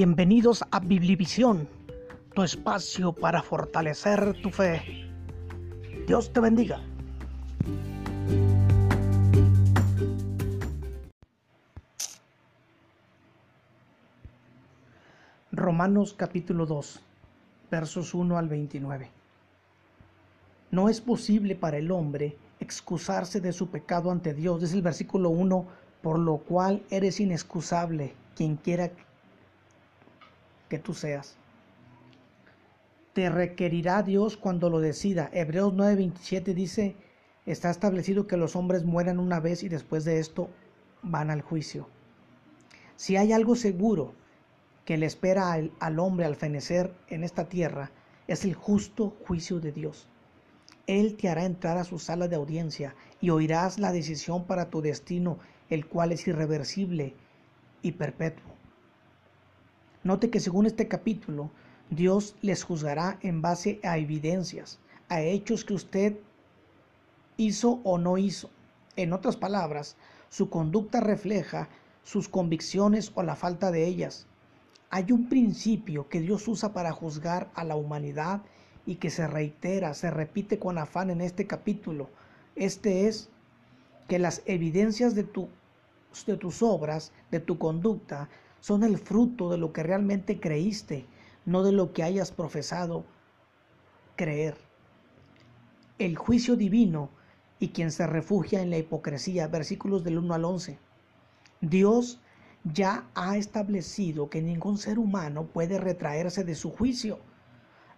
Bienvenidos a Biblivisión, tu espacio para fortalecer tu fe. Dios te bendiga. Romanos capítulo 2, versos 1 al 29. No es posible para el hombre excusarse de su pecado ante Dios, es el versículo 1, por lo cual eres inexcusable, quien quiera que tú seas. Te requerirá Dios cuando lo decida. Hebreos 9:27 dice, está establecido que los hombres mueran una vez y después de esto van al juicio. Si hay algo seguro que le espera al, al hombre al fenecer en esta tierra, es el justo juicio de Dios. Él te hará entrar a su sala de audiencia y oirás la decisión para tu destino, el cual es irreversible y perpetuo. Note que según este capítulo, Dios les juzgará en base a evidencias, a hechos que usted hizo o no hizo. En otras palabras, su conducta refleja sus convicciones o la falta de ellas. Hay un principio que Dios usa para juzgar a la humanidad y que se reitera, se repite con afán en este capítulo. Este es que las evidencias de, tu, de tus obras, de tu conducta, son el fruto de lo que realmente creíste, no de lo que hayas profesado creer. El juicio divino y quien se refugia en la hipocresía, versículos del 1 al 11. Dios ya ha establecido que ningún ser humano puede retraerse de su juicio.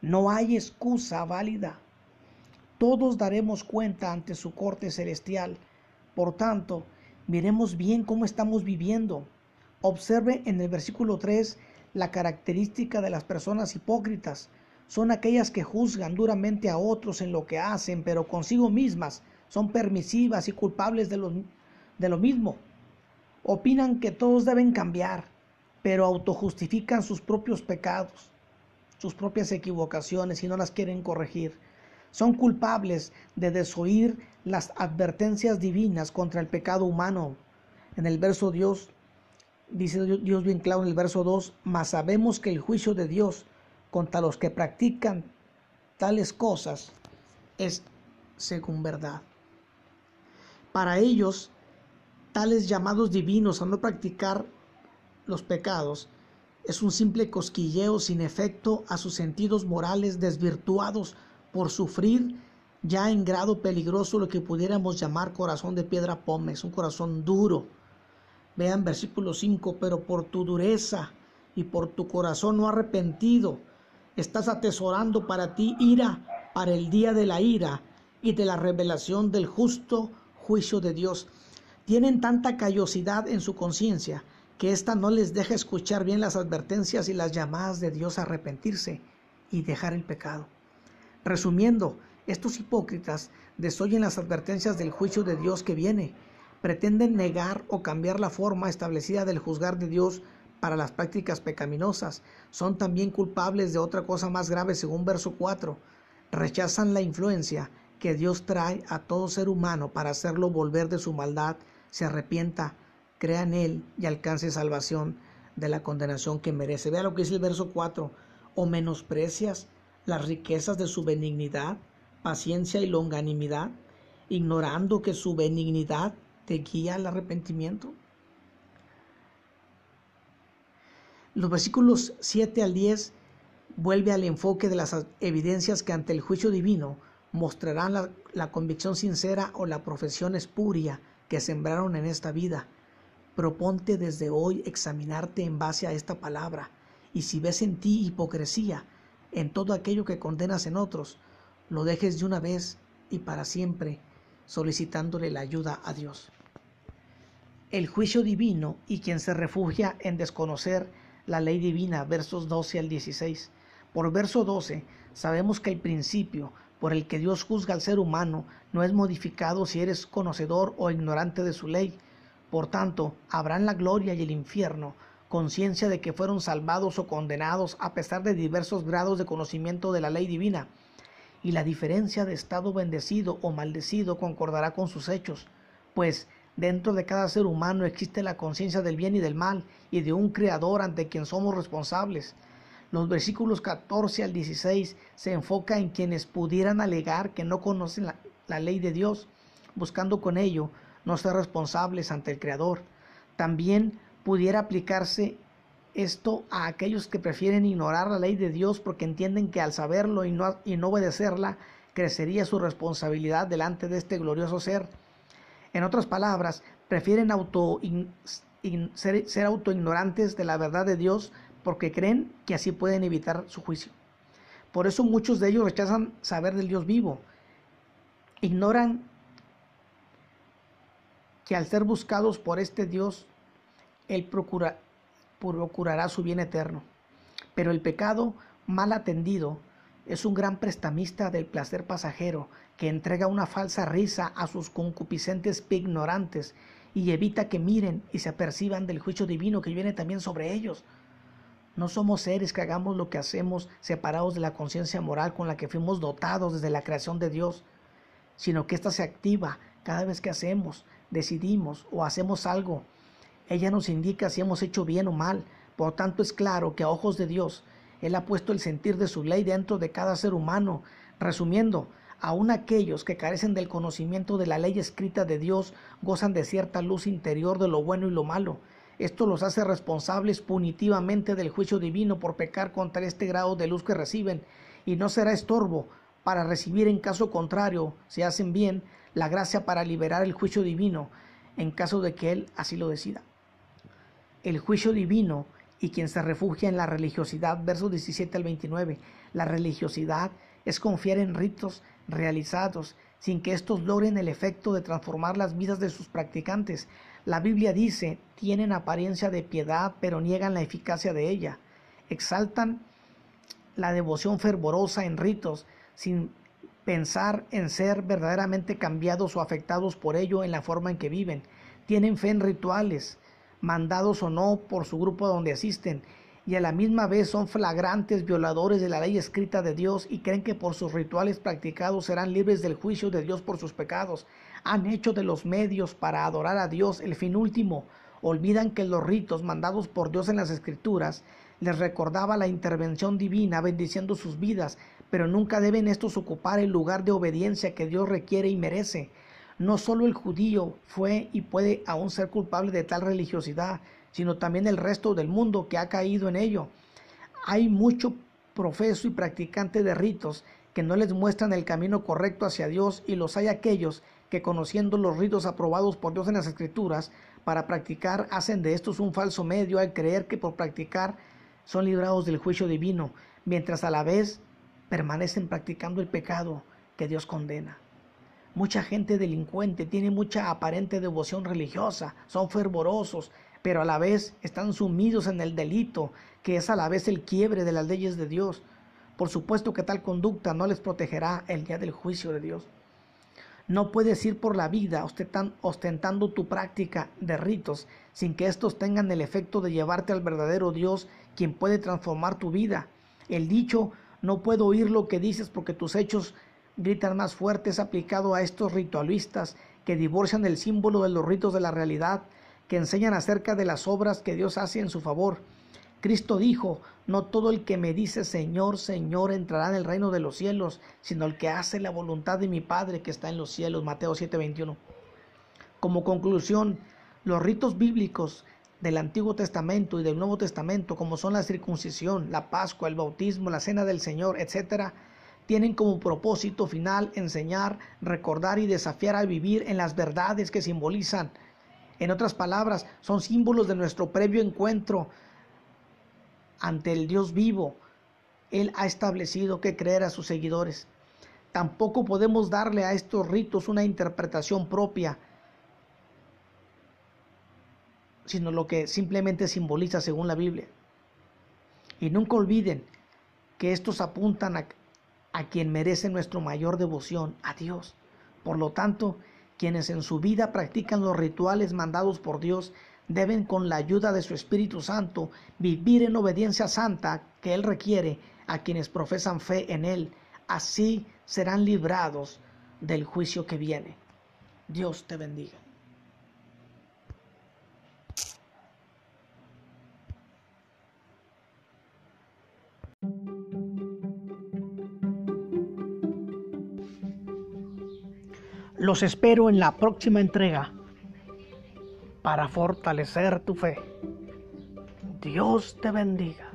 No hay excusa válida. Todos daremos cuenta ante su corte celestial. Por tanto, miremos bien cómo estamos viviendo. Observe en el versículo 3 la característica de las personas hipócritas. Son aquellas que juzgan duramente a otros en lo que hacen, pero consigo mismas son permisivas y culpables de lo, de lo mismo. Opinan que todos deben cambiar, pero autojustifican sus propios pecados sus propias equivocaciones y no las quieren corregir. Son culpables de desoír las advertencias divinas contra el pecado humano. En el verso Dios, dice Dios bien claro en el verso 2, mas sabemos que el juicio de Dios contra los que practican tales cosas es según verdad. Para ellos, tales llamados divinos a no practicar los pecados es un simple cosquilleo sin efecto a sus sentidos morales desvirtuados por sufrir ya en grado peligroso lo que pudiéramos llamar corazón de piedra pómez, un corazón duro. Vean versículo 5, pero por tu dureza y por tu corazón no arrepentido, estás atesorando para ti ira para el día de la ira y de la revelación del justo juicio de Dios. Tienen tanta callosidad en su conciencia que ésta no les deja escuchar bien las advertencias y las llamadas de Dios a arrepentirse y dejar el pecado. Resumiendo, estos hipócritas desoyen las advertencias del juicio de Dios que viene, pretenden negar o cambiar la forma establecida del juzgar de Dios para las prácticas pecaminosas, son también culpables de otra cosa más grave según verso 4, rechazan la influencia que Dios trae a todo ser humano para hacerlo volver de su maldad, se arrepienta, crea en Él y alcance salvación de la condenación que merece. Vea lo que dice el verso 4. O menosprecias las riquezas de su benignidad, paciencia y longanimidad, ignorando que su benignidad te guía al arrepentimiento. Los versículos 7 al 10 vuelve al enfoque de las evidencias que ante el juicio divino mostrarán la, la convicción sincera o la profesión espuria que sembraron en esta vida Proponte desde hoy examinarte en base a esta palabra, y si ves en ti hipocresía, en todo aquello que condenas en otros, lo dejes de una vez y para siempre, solicitándole la ayuda a Dios. El juicio divino y quien se refugia en desconocer la ley divina, versos 12 al 16. Por verso 12, sabemos que el principio por el que Dios juzga al ser humano no es modificado si eres conocedor o ignorante de su ley, por tanto, habrán la gloria y el infierno, conciencia de que fueron salvados o condenados a pesar de diversos grados de conocimiento de la ley divina, y la diferencia de estado bendecido o maldecido concordará con sus hechos, pues Dentro de cada ser humano existe la conciencia del bien y del mal y de un creador ante quien somos responsables. Los versículos 14 al 16 se enfoca en quienes pudieran alegar que no conocen la, ley de Dios, buscando con ello no ser responsables ante el Creador. También pudiera aplicarse esto a aquellos que prefieren ignorar la ley de Dios porque entienden que al saberlo y no, y no obedecerla, crecería su responsabilidad delante de este glorioso ser. En otras palabras, prefieren auto, ser, ser autoignorantes de la verdad de Dios porque creen que así pueden evitar su juicio. Por eso muchos de ellos rechazan saber del Dios vivo. Ignoran que al ser buscados por este Dios, Él procura, procurará su bien eterno. Pero el pecado mal atendido es un gran prestamista del placer pasajero que entrega una falsa risa a sus concupiscentes ignorantes y evita que miren y se aperciban del juicio divino que viene también sobre ellos. No somos seres que hagamos lo que hacemos separados de la conciencia moral con la que fuimos dotados desde la creación de Dios, sino que ésta se activa cada vez que hacemos, decidimos o hacemos algo ella nos indica si hemos hecho bien o mal. Por tanto, es claro que a ojos de Dios, Él ha puesto el sentir de su ley dentro de cada ser humano. Resumiendo, aun aquellos que carecen del conocimiento de la ley escrita de Dios gozan de cierta luz interior de lo bueno y lo malo. Esto los hace responsables punitivamente del juicio divino por pecar contra este grado de luz que reciben, y no será estorbo para recibir en caso contrario, si hacen bien, la gracia para liberar el juicio divino, en caso de que Él así lo decida el juicio divino y quien se refugia en la religiosidad, versos 17 al 29. La religiosidad es confiar en ritos realizados sin que estos logren el efecto de transformar las vidas de sus practicantes. La Biblia dice, tienen apariencia de piedad, pero niegan la eficacia de ella. Exaltan la devoción fervorosa en ritos, sin pensar en ser verdaderamente cambiados o afectados por ello en la forma en que viven. Tienen fe en rituales, mandados o no por su grupo donde asisten, y a la misma vez son flagrantes violadores de la ley escrita de Dios y creen que por sus rituales practicados serán libres del juicio de Dios por sus pecados. Han hecho de los medios para adorar a Dios el fin último. Olvidan que los ritos mandados por Dios en las escrituras les recordaba la intervención divina bendiciendo sus vidas, pero nunca deben estos ocupar el lugar de obediencia que Dios requiere y merece. No solo el judío fue y puede aún ser culpable de tal religiosidad, sino también el resto del mundo que ha caído en ello. Hay mucho profeso y practicante de ritos que no les muestran el camino correcto hacia Dios y los hay aquellos que conociendo los ritos aprobados por Dios en las escrituras para practicar hacen de estos un falso medio al creer que por practicar son librados del juicio divino, mientras a la vez permanecen practicando el pecado que Dios condena. Mucha gente delincuente tiene mucha aparente devoción religiosa, son fervorosos, pero a la vez están sumidos en el delito, que es a la vez el quiebre de las leyes de Dios. Por supuesto que tal conducta no les protegerá el día del juicio de Dios. No puedes ir por la vida ostentando tu práctica de ritos sin que estos tengan el efecto de llevarte al verdadero Dios, quien puede transformar tu vida. El dicho, no puedo oír lo que dices porque tus hechos gritan más fuerte es aplicado a estos ritualistas que divorcian el símbolo de los ritos de la realidad, que enseñan acerca de las obras que Dios hace en su favor. Cristo dijo, no todo el que me dice Señor, Señor entrará en el reino de los cielos, sino el que hace la voluntad de mi Padre que está en los cielos. Mateo 7:21. Como conclusión, los ritos bíblicos del Antiguo Testamento y del Nuevo Testamento, como son la circuncisión, la Pascua, el bautismo, la cena del Señor, etcétera, tienen como propósito final enseñar, recordar y desafiar a vivir en las verdades que simbolizan. En otras palabras, son símbolos de nuestro previo encuentro ante el Dios vivo. Él ha establecido que creer a sus seguidores. Tampoco podemos darle a estos ritos una interpretación propia, sino lo que simplemente simboliza según la Biblia. Y nunca olviden que estos apuntan a, a quien merece nuestra mayor devoción, a Dios. Por lo tanto, quienes en su vida practican los rituales mandados por Dios deben con la ayuda de su Espíritu Santo vivir en obediencia santa que Él requiere a quienes profesan fe en Él. Así serán librados del juicio que viene. Dios te bendiga. Los espero en la próxima entrega para fortalecer tu fe. Dios te bendiga.